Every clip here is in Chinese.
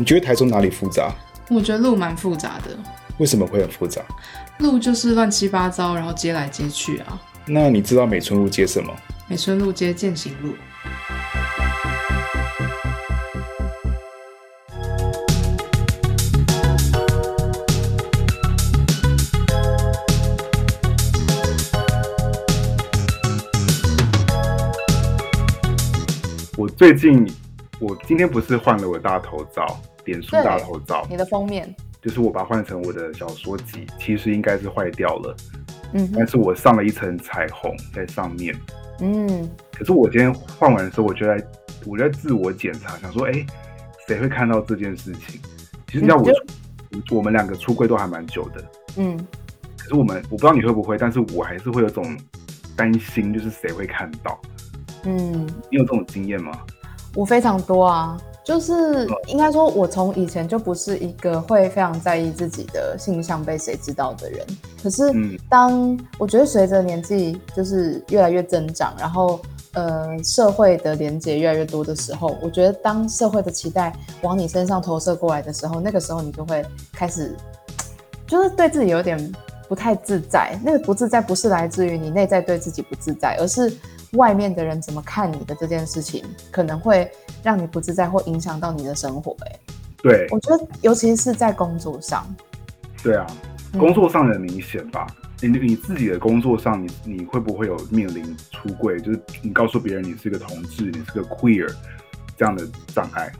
你觉得台中哪里复杂？我觉得路蛮复杂的，为什么会很复杂？路就是乱七八糟，然后接来接去啊。那你知道美村路接什么？美村路接践行路。我最近，我今天不是换了我大头照，脸书大头照，你的封面就是我把它换成我的小说集，其实应该是坏掉了，嗯但是我上了一层彩虹在上面。嗯，可是我今天换完的时候，我就在我在自我检查，想说，哎、谁会看到这件事情？其实你知道我我们两个出柜都还蛮久的，嗯，可是我们我不知道你会不会，但是我还是会有种担心，就是谁会看到。嗯，你有这种经验吗？我非常多啊，就是应该说，我从以前就不是一个会非常在意自己的性向被谁知道的人。可是嗯当我觉得随着年纪就是越来越增长，然后呃社会的连接越来越多的时候，我觉得当社会的期待往你身上投射过来的时候，那个时候你就会开始就是对自己有点不太自在。那个不自在不是来自于你内在对自己不自在，而是外面的人怎么看你的这件事情，可能会让你不自在或影响到你的生活、欸。对我觉得尤其是在工作上，对啊，嗯工作上很明显吧？你你自己的工作上，你你会不会有面临出柜？就是你告诉别人你是个同志，你是个 queer 这样的障碍？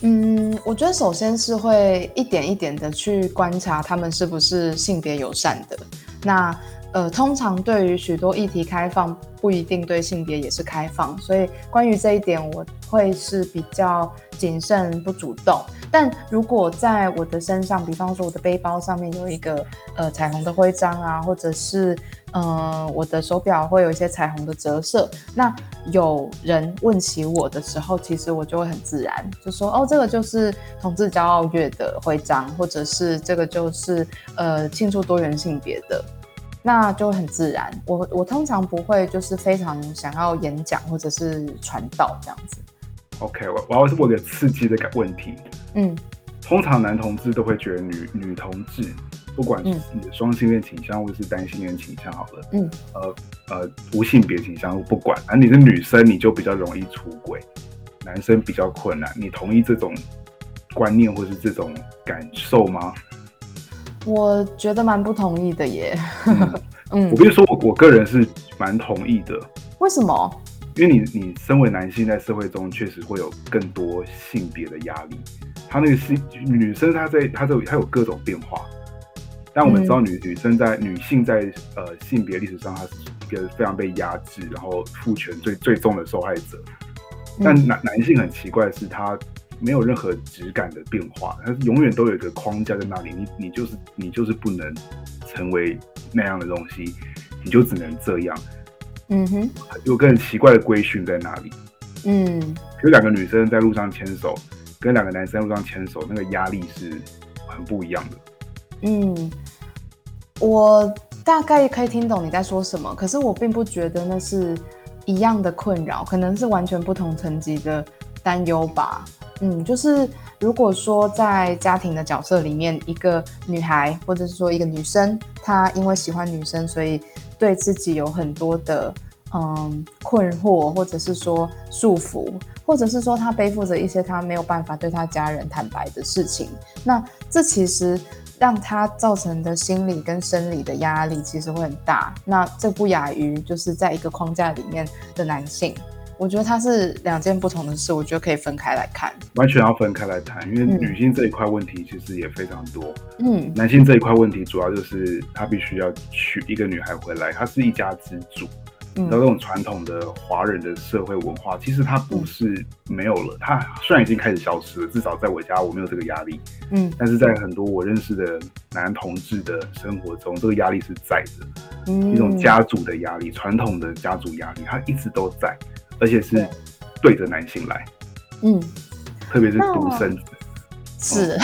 嗯，我觉得首先是会一点一点的去观察他们是不是性别友善的。那呃，通常对于许多议题开放，不一定对性别也是开放，所以关于这一点，我会是比较谨慎不主动。但如果在我的身上，比方说我的背包上面有一个呃彩虹的徽章啊，或者是呃我的手表会有一些彩虹的折射，那有人问起我的时候，其实我就会很自然就说哦，这个就是同志骄傲月的徽章，或者是这个就是呃庆祝多元性别的。那就很自然，我我通常不会就是非常想要演讲或者是传道这样子。OK，我我要是问个刺激的问题，嗯通常男同志都会觉得女女同志，不管是嗯你的双性恋倾向或是单性恋倾向好了，嗯，呃呃无性别倾向不管，而、你是女生你就比较容易出轨，男生比较困难。你同意这种观念或是这种感受吗？我觉得蛮不同意的耶。嗯我，必须说我我个人是蛮同意的，为什么？因为你你身为男性在社会中确实会有更多性别的压力，他那个性女生她在她在她有各种变化，但我们知道女、女生在女性在呃性别历史上，她是一个非常被压制，然后父权最最重的受害者。但嗯男男性很奇怪的是，他没有任何质感的变化，它永远都有一个框架在那里，你你就是你就是不能成为那样的东西，你就只能这样，嗯哼，有个很奇怪的规训在那里。嗯比如两个女生在路上牵手，跟两个男生在路上牵手，那个压力是很不一样的。嗯，我大概可以听懂你在说什么，可是我并不觉得那是一样的困扰，可能是完全不同层级的担忧吧。嗯，就是如果说在家庭的角色里面，一个女孩或者是说一个女生，她因为喜欢女生，所以对自己有很多的嗯困惑，或者是说束缚，或者是说她背负着一些她没有办法对她家人坦白的事情，那这其实让她造成的心理跟生理的压力其实会很大。那这不亚于就是在一个框架里面的男性。我觉得它是两件不同的事，我觉得可以分开来看。完全要分开来谈，因为嗯。女性这一块问题其实也非常多，嗯。男性这一块问题主要就是他必须要娶一个女孩回来，他是一家之主。你知道这嗯种传统的华人的社会文化，其实它不是没有了，它虽然已经开始消失了，至少在我家我没有这个压力，嗯。但是在很多我认识的男同志的生活中，这个压力是在的。嗯。一种家族的压力，传统的家族压力，它一直都在，而且是对。对着男性来，嗯。特别是独生子。是，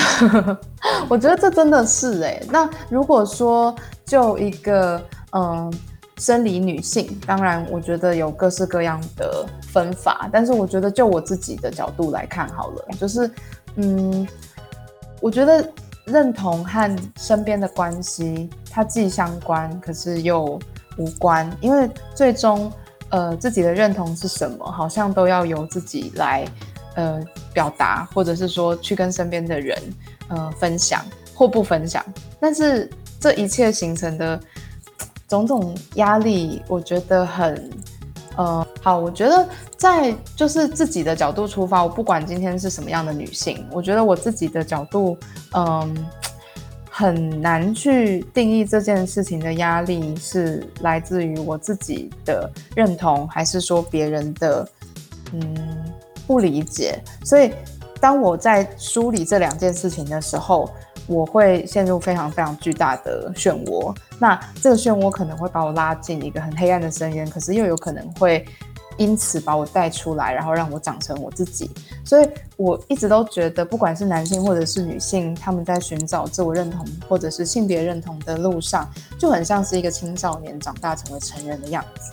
我觉得这真的是哎、那如果说就一个嗯生理女性，当然我觉得有各式各样的分法，但是我觉得就我自己的角度来看好了，就是嗯，我觉得认同和身边的关系，它既相关，可是又无关，因为最终，呃，自己的认同是什么，好像都要由自己来，呃，表达，或者是说去跟身边的人，呃，分享或不分享。但是这一切形成的种种压力，我觉得很。呃，好，我觉得在就是自己的角度出发，我不管今天是什么样的女性，我觉得我自己的角度，嗯，很难去定义这件事情的压力是来自于我自己的认同，还是说别人的嗯不理解。所以当我在梳理这两件事情的时候。我会陷入非常非常巨大的漩涡，那这个漩涡可能会把我拉进一个很黑暗的深渊，可是又有可能会因此把我带出来，然后让我长成我自己。所以我一直都觉得，不管是男性或者是女性，他们在寻找自我认同或者是性别认同的路上，就很像是一个青少年长大成为成人的样子。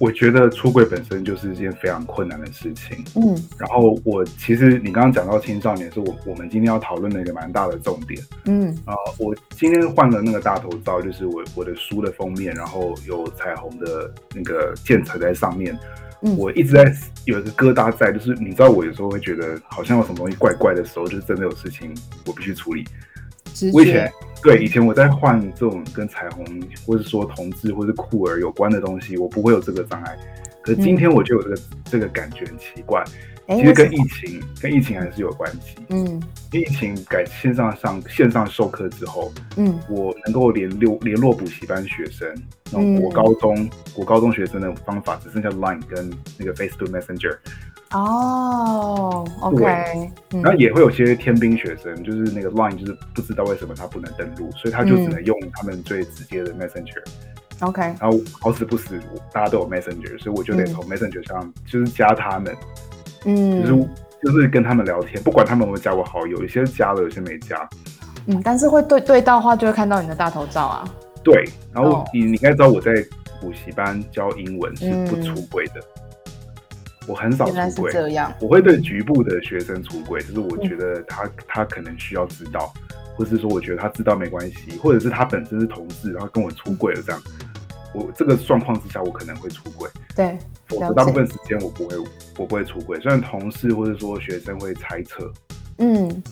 我觉得出轨本身就是一件非常困难的事情。嗯，然后我其实你刚刚讲到青少年，是我我们今天要讨论的一个蛮大的重点。嗯，啊，我今天换了那个大头照，就是我我的书的封面，然后有彩虹的那个建材在上面。嗯，我一直在有一个疙瘩在，就是你知道，我有时候会觉得好像有什么东西怪怪的时候，就是真的有事情我必须处理。我以前对以前我在换这种跟彩虹或者说同志或者酷儿有关的东西，我不会有这个障碍。可是今天我就有这个这个感觉很奇怪，其实跟疫情跟疫情还是有关系。嗯，疫情改线上上线上授课之后，嗯，我能够联络联络补习班学生，然后国高中国高中学生的方法只剩下 Line 跟那个 Facebook Messenger。哦，OK，然后也会有些天兵学生，就是那个 Line，就是不知道为什么他不能登录，所以他就只能用他们最直接的 Messenger。OK，然后好死不死，大家都有 Messenger，所以我就得从 Messenger 上就是加他们，嗯，就是就是跟他们聊天，不管他们有没有加我好友，有些加了，有些没加。嗯，但是会对对到话，就会看到你的大头照啊。对，然后你你应该知道我在补习班教英文是不出轨的。我很少出轨，我会对局部的学生出轨，就是我觉得他他可能需要知道，或是说我觉得他知道没关系，或者是他本身是同事，然后跟我出轨了这样，我这个状况之下我可能会出轨，对，否则大部分时间我不会我不会出轨，虽然同事或者说学生会猜测，嗯。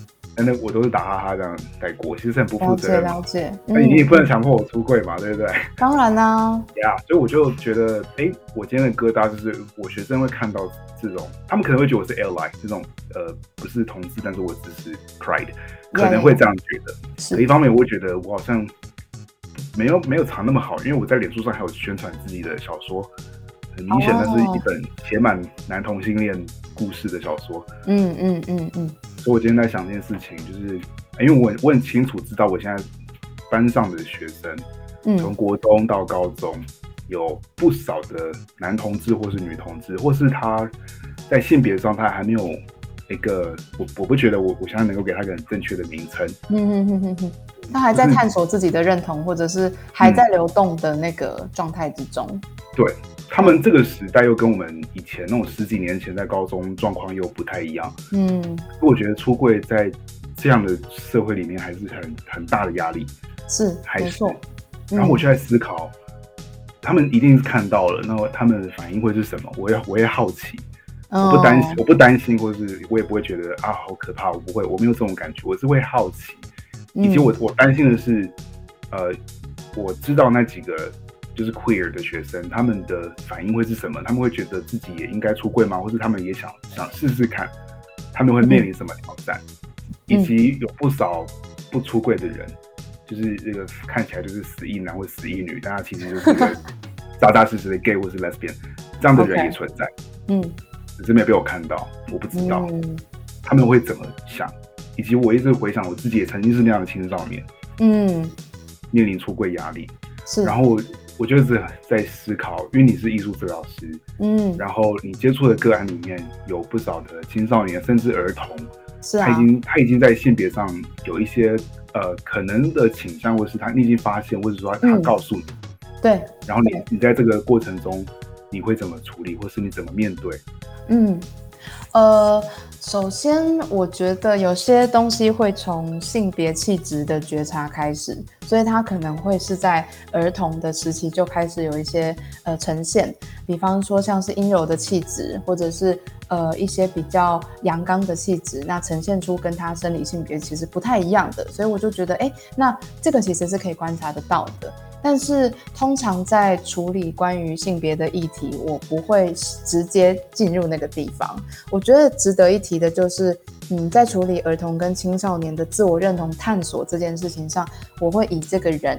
那我都是打哈哈这样带过，其实很不负责任。了解，那你也不能强迫我出柜嘛，对不对？当然啦。呀，所以我就觉得，哎，我今天的疙瘩就是，我学生会看到这种，他们可能会觉得我是 ally 这种，呃，不是同志，但是我只是 pride，可能会这样觉得。另一方面，我会觉得我好像没有没有藏那么好，因为我在脸书上还有宣传自己的小说，很明显的是一本写满男同性恋故事的小说。嗯嗯嗯嗯。所以我今天在想这件事情，就是因为我我很清楚知道，我现在班上的学生，嗯，从国中到高中，有不少的男同志或是女同志，或是他在性别状态还没有一个，我我不觉得我我现在能够给他一个很正确的名称，嗯嗯嗯嗯嗯，他还在探索自己的认同，或者是还在流动的那个状态之中，对。他们这个时代又跟我们以前那种十几年前在高中状况又不太一样。嗯，我觉得出柜在这样的社会里面还是很很大的压力。是，还是。然后我就在思考，他们一定是看到了，那他们的反应会是什么？我也我也好奇。我不担心，我不担心，或是我也不会觉得啊好可怕。我不会，我没有这种感觉。我是会好奇，以及我我担心的是，呃，我知道那几个。就是 queer 的学生，他们的反应会是什么？他们会觉得自己也应该出柜吗？或是他们也想想试试看？他们会面临什么挑战？以及有不少不出柜的人，就是这个看起来就是死一男或死一女，但他其实就是个 扎扎实实的 gay 或是 lesbian，这样的人也存在。嗯，只是没有被我看到，我不知道他们会怎么想。以及我一直回想，我自己也曾经是那样的青少年，嗯，面临出柜压力，是，然后。我就是在思考，因为你是艺术治疗师，嗯，然后你接触的个案里面有不少的青少年甚至儿童，是啊，他已经他已经在性别上有一些呃可能的倾向，或是他你已经发现，或者说他告诉你，对，然后你你在这个过程中你会怎么处理，或是你怎么面对？嗯，呃，首先我觉得有些东西会从性别气质的觉察开始，所以它可能会是在儿童的时期就开始有一些呃呈现，比方说像是阴柔的气质，或者是呃一些比较阳刚的气质，那呈现出跟他生理性别其实不太一样的，所以我就觉得，哎，那这个其实是可以观察得到的。但是通常在处理关于性别的议题，我不会直接进入那个地方。我觉得值得一提的就是，嗯，在处理儿童跟青少年的自我认同探索这件事情上，我会以这个人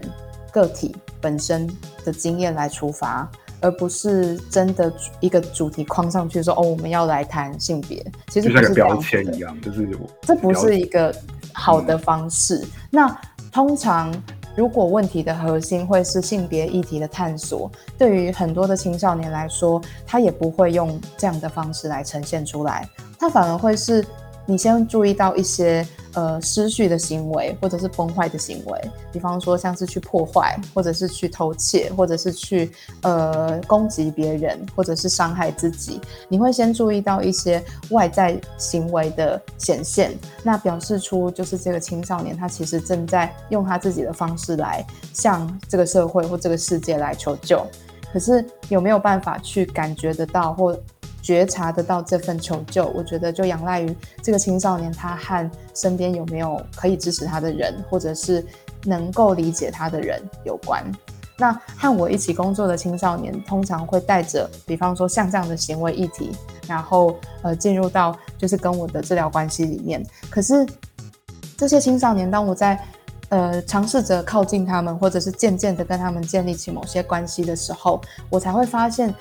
个体本身的经验来出发，而不是真的一个主题框上去说哦，我们要来谈性别。其实就像个标签一样，就是这不是一个好的方式。那通常。如果问题的核心会是性别议题的探索，对于很多的青少年来说，他也不会用这样的方式来呈现出来，他反而会是。你先注意到一些呃失序的行为，或者是崩坏的行为，比方说像是去破坏，或者是去偷窃，或者是去呃攻击别人，或者是伤害自己。你会先注意到一些外在行为的显现，那表示出就是这个青少年他其实正在用他自己的方式来向这个社会或这个世界来求救。可是有没有办法去感觉得到或？觉察得到这份求救，我觉得就仰赖于这个青少年他和身边有没有可以支持他的人，或者是能够理解他的人有关。那和我一起工作的青少年，通常会带着，比方说像这样的行为议题，然后呃进入到就是跟我的治疗关系里面。可是这些青少年，当我在呃尝试着靠近他们，或者是渐渐的跟他们建立起某些关系的时候，我才会发现。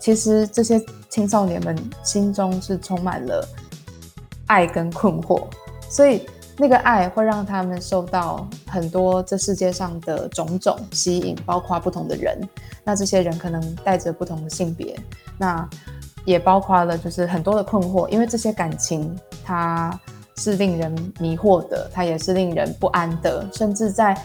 其实这些青少年们心中是充满了爱跟困惑，所以那个爱会让他们受到很多这世界上的种种吸引，包括不同的人。那这些人可能带着不同的性别，那也包括了就是很多的困惑，因为这些感情它是令人迷惑的，它也是令人不安的，甚至在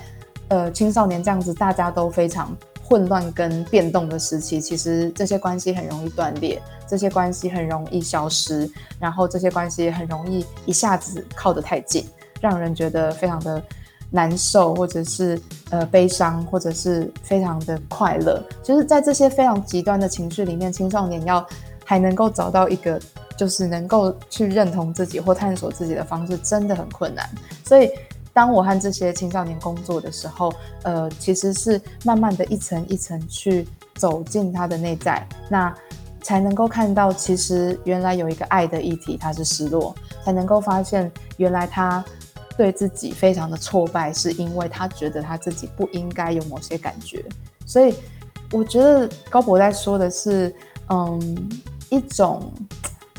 呃青少年这样子，大家都非常。混乱跟变动的时期，其实这些关系很容易断裂，这些关系很容易消失，然后这些关系很容易一下子靠得太近，让人觉得非常的难受，或者是呃悲伤，或者是非常的快乐。就是在这些非常极端的情绪里面，青少年要还能够找到一个就是能够去认同自己或探索自己的方式，真的很困难。所以。当我和这些青少年工作的时候，呃，其实是慢慢的一层一层去走进他的内在，那才能够看到，其实原来有一个爱的议题，他是失落，才能够发现原来他对自己非常的挫败，是因为他觉得他自己不应该有某些感觉。所以我觉得高博在说的是，嗯，一种。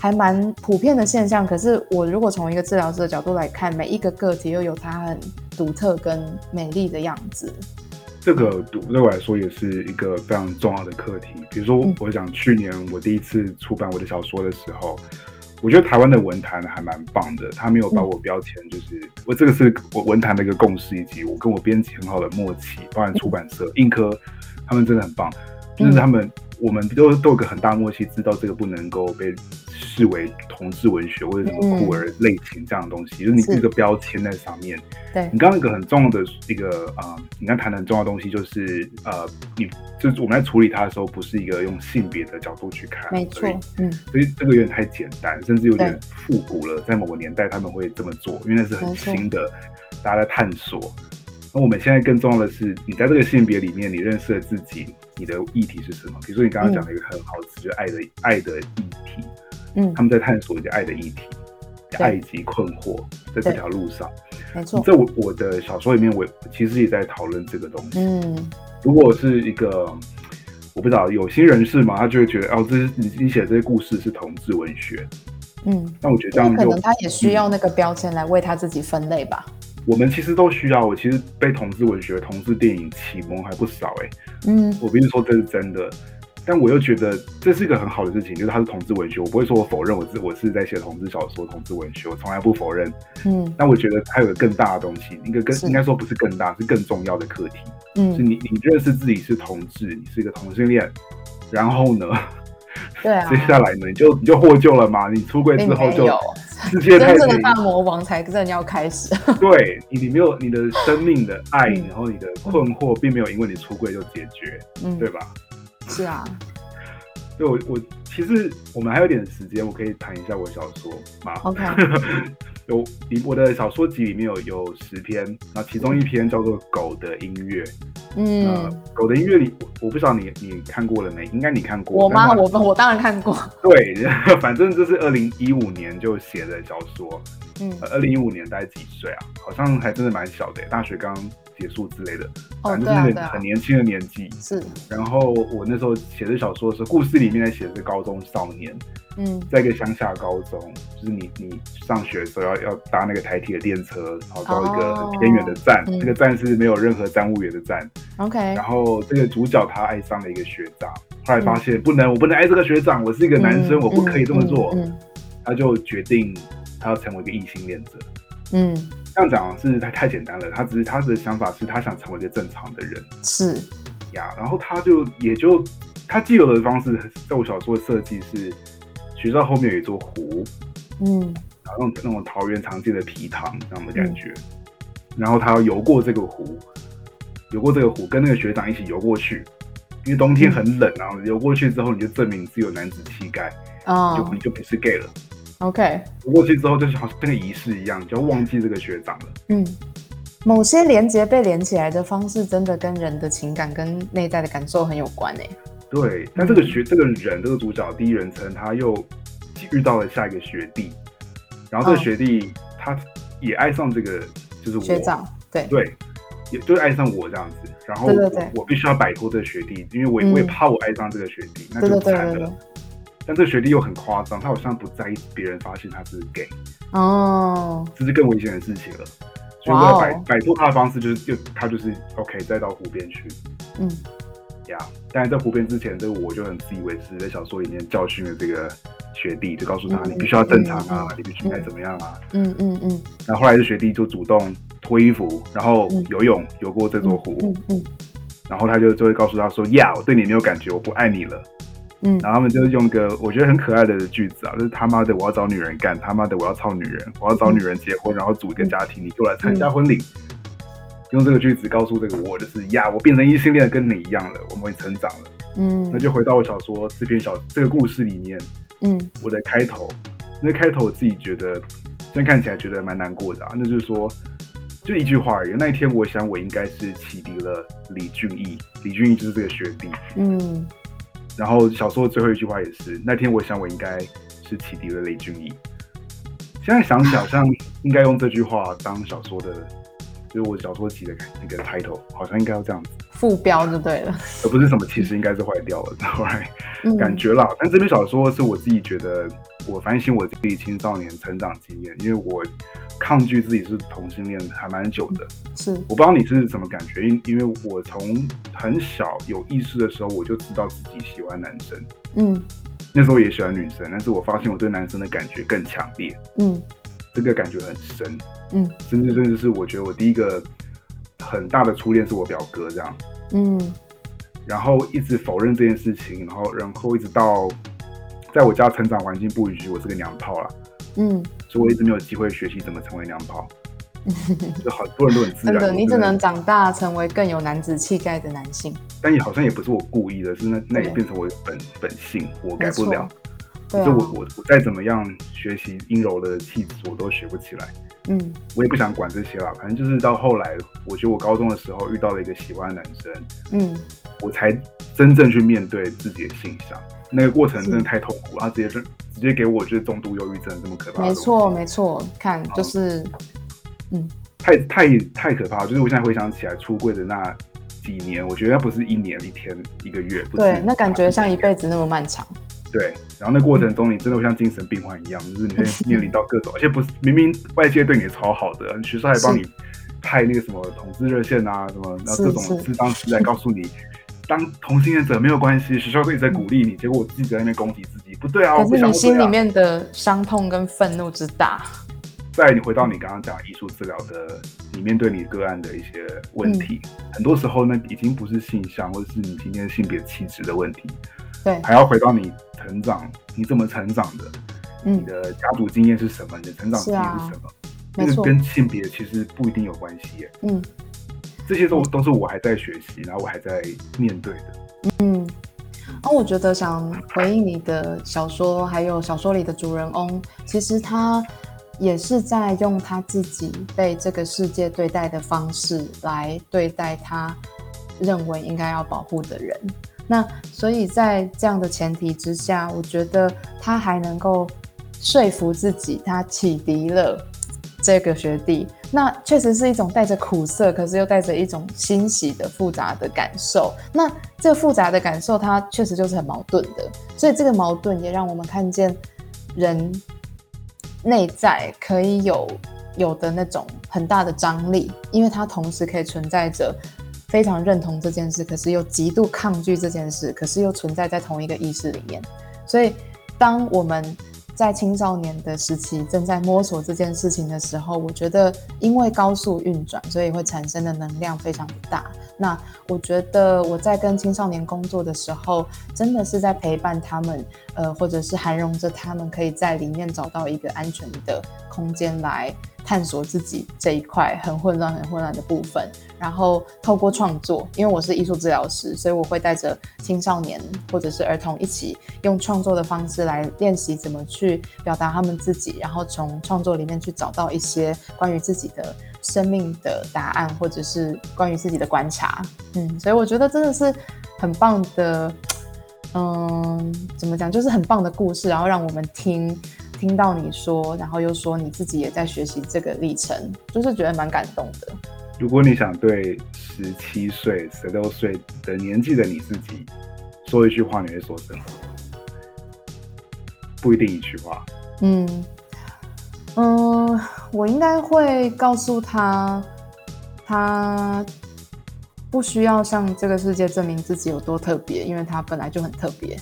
还蛮普遍的现象，可是我如果从一个治疗师的角度来看，每一个个体又有它很独特跟美丽的样子。这个对我来说也是一个非常重要的课题。比如说，我想去年我第一次出版我的小说的时候，我觉得台湾的文坛还蛮棒的，他没有把我标签，就是我这个是我文坛的一个共识，以及我跟我编辑很好的默契，包含出版社、硬科，他们真的很棒，就是他们。我们都都有个很大默契，知道这个不能够被视为同志文学或者什么酷儿类型这样的东西，就是你这个标签在上面。对你刚刚一个很重要的一个啊，你刚谈的很重要的东西就是呃，你就是我们在处理它的时候，不是一个用性别的角度去看，没错，嗯，所以这个有点太简单，甚至有点复古了。在某个年代他们会这么做，因为那是很新的，大家在探索。那我们现在更重要的是，你在这个性别里面，你认识了自己，你的议题是什么？比如说你刚刚讲了一个很好词，就是爱的爱的议题。嗯，他们在探索一个爱的议题，爱及困惑，在这条路上。没错，在我我的小说里面，我其实也在讨论这个东西。嗯，如果是一个我不知道有心人士嘛，他就会觉得哦，这是你你写这些故事是同志文学。嗯，那我觉得这样可能他也需要那个标签来为他自己分类吧。我们其实都需要。我其实被同志文学、同志电影启蒙还不少哎。嗯，我不是说这是真的，但我又觉得这是一个很好的事情，就是它是同志文学。我不会说我否认我是我是在写同志小说、同志文学，我从来不否认。嗯，但我觉得还有个更大的东西，一个更应该说不是更大，是更重要的课题。嗯，是你你认识自己是同志，你是一个同性恋，然后呢，对啊，接下来呢，你就你就获救了嘛？你出柜之后就 世界太真正的大魔王才正要开始。对你，你没有你的生命的爱，然后你的困惑并没有因为你出柜就解决，嗯，对吧？是啊。就我我其实我们还有点时间，我可以谈一下我小说吗？OK，有里我的小说集里面有有十篇，那其中一篇叫做《狗的音乐》。嗯，狗的音乐里，我不知道你你看过了没？应该你看过。我吗？我我当然看过。对，反正这是二零一五年就写的小说。嗯，二零一五年大概几岁啊？好像还真的蛮小的，大学刚。结束之类的，反正就是很年轻的年纪。是。然后我那时候写的小说是故事里面在写的是高中少年，嗯，在一个乡下高中，就是你你上学的时候要要搭那个台铁电车，然后到一个很偏远的站，这个站是没有任何站务员的站。OK。然后这个主角他爱上了一个学长，后来发现不能，我不能爱这个学长，我是一个男生，我不可以这么做。他就决定他要成为一个异性恋者。嗯。这样讲是太太简单了，他只是他的想法是他想成为一个正常的人，是。呀，然后他就也就他既有的方式，在我小说的设计是学校后面有一座湖，嗯，然后那种那种桃园常见的皮塘这样的感觉，然后他要游过这个湖，游过这个湖，跟那个学长一起游过去，因为冬天很冷啊，游过去之后你就证明自有男子气概，哦，就你就不是 gay 了。OK，过去之后就是好像跟个仪式一样，就要忘记这个学长了。嗯，某些连接被连起来的方式，真的跟人的情感跟内在的感受很有关诶。对，但这个学这个人这个主角第一人称，他又遇到了下一个学弟，然后这个学弟他也爱上这个就是学长，对。对，也就是爱上我这样子。然后我必须要摆脱这个学弟，因为我我也怕我爱上这个学弟，那就惨了。但这个学弟又很夸张，他好像不在意别人发现他是 gay 哦，这是更危险的事情了。所以为了摆摆脱他的方式，就是就他就是 OK，再到湖边去。嗯，呀，但是在湖边之前，这个我就很自以为是，在小说里面教训了这个学弟，就告诉他你必须要正常啊，你必须该怎么样啊。嗯嗯嗯。然后后来这学弟就主动脱衣服，然后游泳游过这座湖。嗯嗯。然后他就就会告诉他说：“呀，我对你没有感觉，我不爱你了。”嗯，然后他们就是用个我觉得很可爱的句子啊，就是他妈的我要找女人干，他妈的我要操女人，我要找女人结婚，然后组一个家庭，你就来参加婚礼。用这个句子告诉这个我，就是呀，我变成异性恋跟你一样了，我们会成长了。嗯，那就回到我小说这篇小这个故事里面，嗯，我的开头，那开头我自己觉得，现在看起来觉得蛮难过的啊，那就是说，就一句话而已。那一天，我想我应该是启迪了李俊毅，李俊毅就是这个学弟，嗯。然后小说的最后一句话也是那天，我想我应该是启迪了雷俊逸。现在想起好像应该用这句话当小说的，就是我小说集的那个 title，好像应该要这样子。副标就对了，而不是什么其实应该是坏掉了，感觉啦。但这篇小说是我自己觉得，我反省我自己青少年成长经验，因为我。抗拒自己是同性恋还蛮久的，是。我不知道你是什么感觉，因因为我从很小有意识的时候，我就知道自己喜欢男生，嗯，那时候也喜欢女生，但是我发现我对男生的感觉更强烈，嗯，这个感觉很深，嗯，甚至甚至是我觉得我第一个很大的初恋是我表哥这样，嗯，然后一直否认这件事情，然后然后一直到在我家成长环境不允许我是个娘炮了。嗯，所以我一直没有机会学习怎么成为娘炮，就好多人都很自然。真的，你只能长大成为更有男子气概的男性。但也好像也不是我故意的，是那那也变成我本本性，我改不了。就我我我再怎么样学习阴柔的气质，我都学不起来。嗯，我也不想管这些了，反正就是到后来，我觉得我高中的时候遇到了一个喜欢的男生，嗯，我才真正去面对自己的性向。那个过程真的太痛苦，他直接是直接给我就是重度忧郁症这么可怕。没错没错，看就是，嗯，太太太可怕。就是我现在回想起来，出柜的那几年，我觉得不是一年、一天、一个月，对，那感觉像一辈子那么漫长。对，然后那过程中，你真的会像精神病患一样，就是你会面临到各种，而且不是明明外界对你超好的，学校还帮你派那个什么统治热线啊，什么，然后这种智商师来告诉你。当同性恋者没有关系，学校一直在鼓励你，结果我自己在那边攻击自己，不对啊！可是你心里面的伤痛跟愤怒之大。再你回到你刚刚讲艺术治疗的，你面对你个案的一些问题，很多时候呢，已经不是性向或者是你今天性别气质的问题，对，还要回到你成长，你怎么成长的，你嗯，的家族经验是什么，你的成长经验是什么，那个跟性别其实不一定有关系耶。嗯这些都都是我还在学习，然后我还在面对的。嗯。哦，我觉得想回应你的小说，还有小说里的主人翁，其实他也是在用他自己被这个世界对待的方式来对待他认为应该要保护的人。那所以在这样的前提之下，我觉得他还能够说服自己，他启迪了这个学弟。那确实是一种带着苦涩，可是又带着一种欣喜的复杂的感受。那这个复杂的感受，它确实就是很矛盾的。所以这个矛盾也让我们看见人内在可以有有的那种很大的张力，因为它同时可以存在着非常认同这件事，可是又极度抗拒这件事，可是又存在在同一个意识里面。所以，当我们在青少年的时期正在摸索这件事情的时候，我觉得因为高速运转，所以会产生的能量非常的大。那我觉得我在跟青少年工作的时候，真的是在陪伴他们，呃，或者是涵容着他们，可以在里面找到一个安全的空间来探索自己这一块很混乱、很混乱的部分。然后透过创作，因为我是艺术治疗师，所以我会带着青少年或者是儿童一起用创作的方式来练习怎么去表达他们自己，然后从创作里面去找到一些关于自己的生命的答案，或者是关于自己的观察。嗯，所以我觉得真的是很棒的，嗯，怎么讲，就是很棒的故事，然后让我们听听到你说，然后又说你自己也在学习这个历程，就是觉得蛮感动的。如果你想对十七岁、十六岁的年纪的你自己说一句话，你会说什么？不一定一句话。嗯嗯，我应该会告诉他，他不需要向这个世界证明自己有多特别，因为他本来就很特别。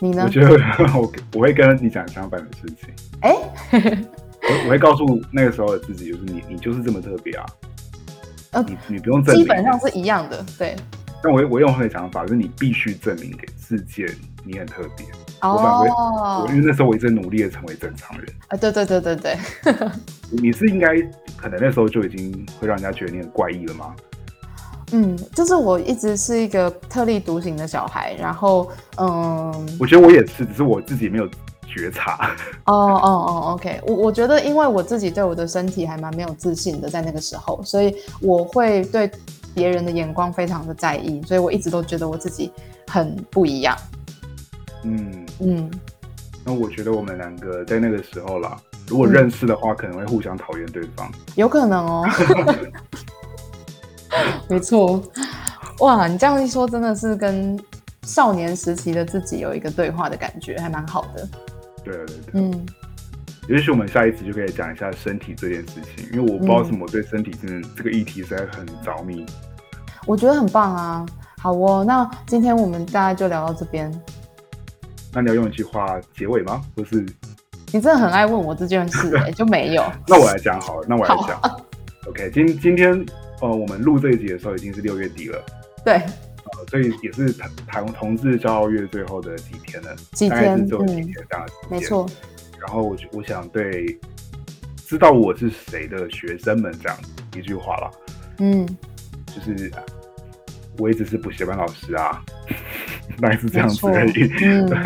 你呢我？觉得我我会跟你讲相反的事情。哎，我我会告诉那个时候的自己，就是你你就是这么特别啊，呃你你不用证明，基本上是一样的，对。但我我用换个想法，就是你必须证明给世界你很特别。我反而我，因为那时候我一直努力的成为正常人，啊，对对对对对，你是应该可能那时候就已经会让人家觉得你很怪异了吗？嗯，就是我一直是一个特立独行的小孩，然后嗯，我觉得我也是，只是我自己没有觉察。哦哦哦，OK，我我觉得因为我自己对我的身体还蛮没有自信的，在那个时候，所以我会对别人的眼光非常的在意，所以我一直都觉得我自己很不一样。嗯，嗯，那我觉得我们两个在那个时候啦，如果认识的话，可能会互相讨厌对方。有可能哦。没错，哇，你这样一说，真的是跟少年时期的自己有一个对话的感觉，还蛮好的。对对对，嗯，也许我们下一次就可以讲一下身体这件事情，因为我不知道为什么对身体真的这个议题实在很着迷。我觉得很棒啊。好哦，那今天我们大概就聊到这边。那你要用一句话结尾吗？或是你真的很爱问我这件事、欸，就没有。那我来讲好了，那我来讲。OK，今今天呃，我们录这一集的时候已经是六月底了，对，呃，所以也是台台同志骄傲月最后的几天了，几大概是天只有几嗯天这样的时间。没错。然后我就我想对知道我是谁的学生们讲一句话了，嗯，就是我一直是补习班老师啊，大概是这样子而已。嗯对，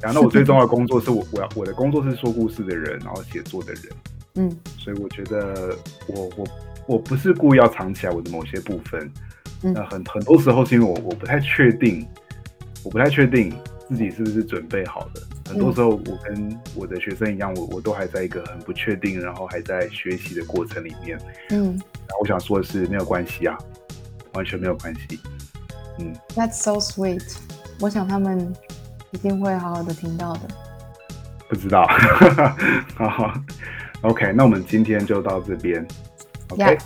然后那我最重要的工作是我我要我的工作是说故事的人，然后写作的人，嗯所以我觉得我我我不是故意要藏起来我的某些部分，嗯那很很多时候是因为我我不太确定，我不太确定自己是不是准备好的。很多时候我跟我的学生一样，我我都还在一个很不确定，然后还在学习的过程里面。嗯然后我想说的是，没有关系啊，完全没有关系。嗯，，That's so sweet。我想他们一定会好好的听到的。不知道。好，OK，那我们今天就到这边。OK，Yeah，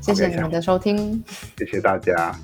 谢谢你们的收听。谢谢大家。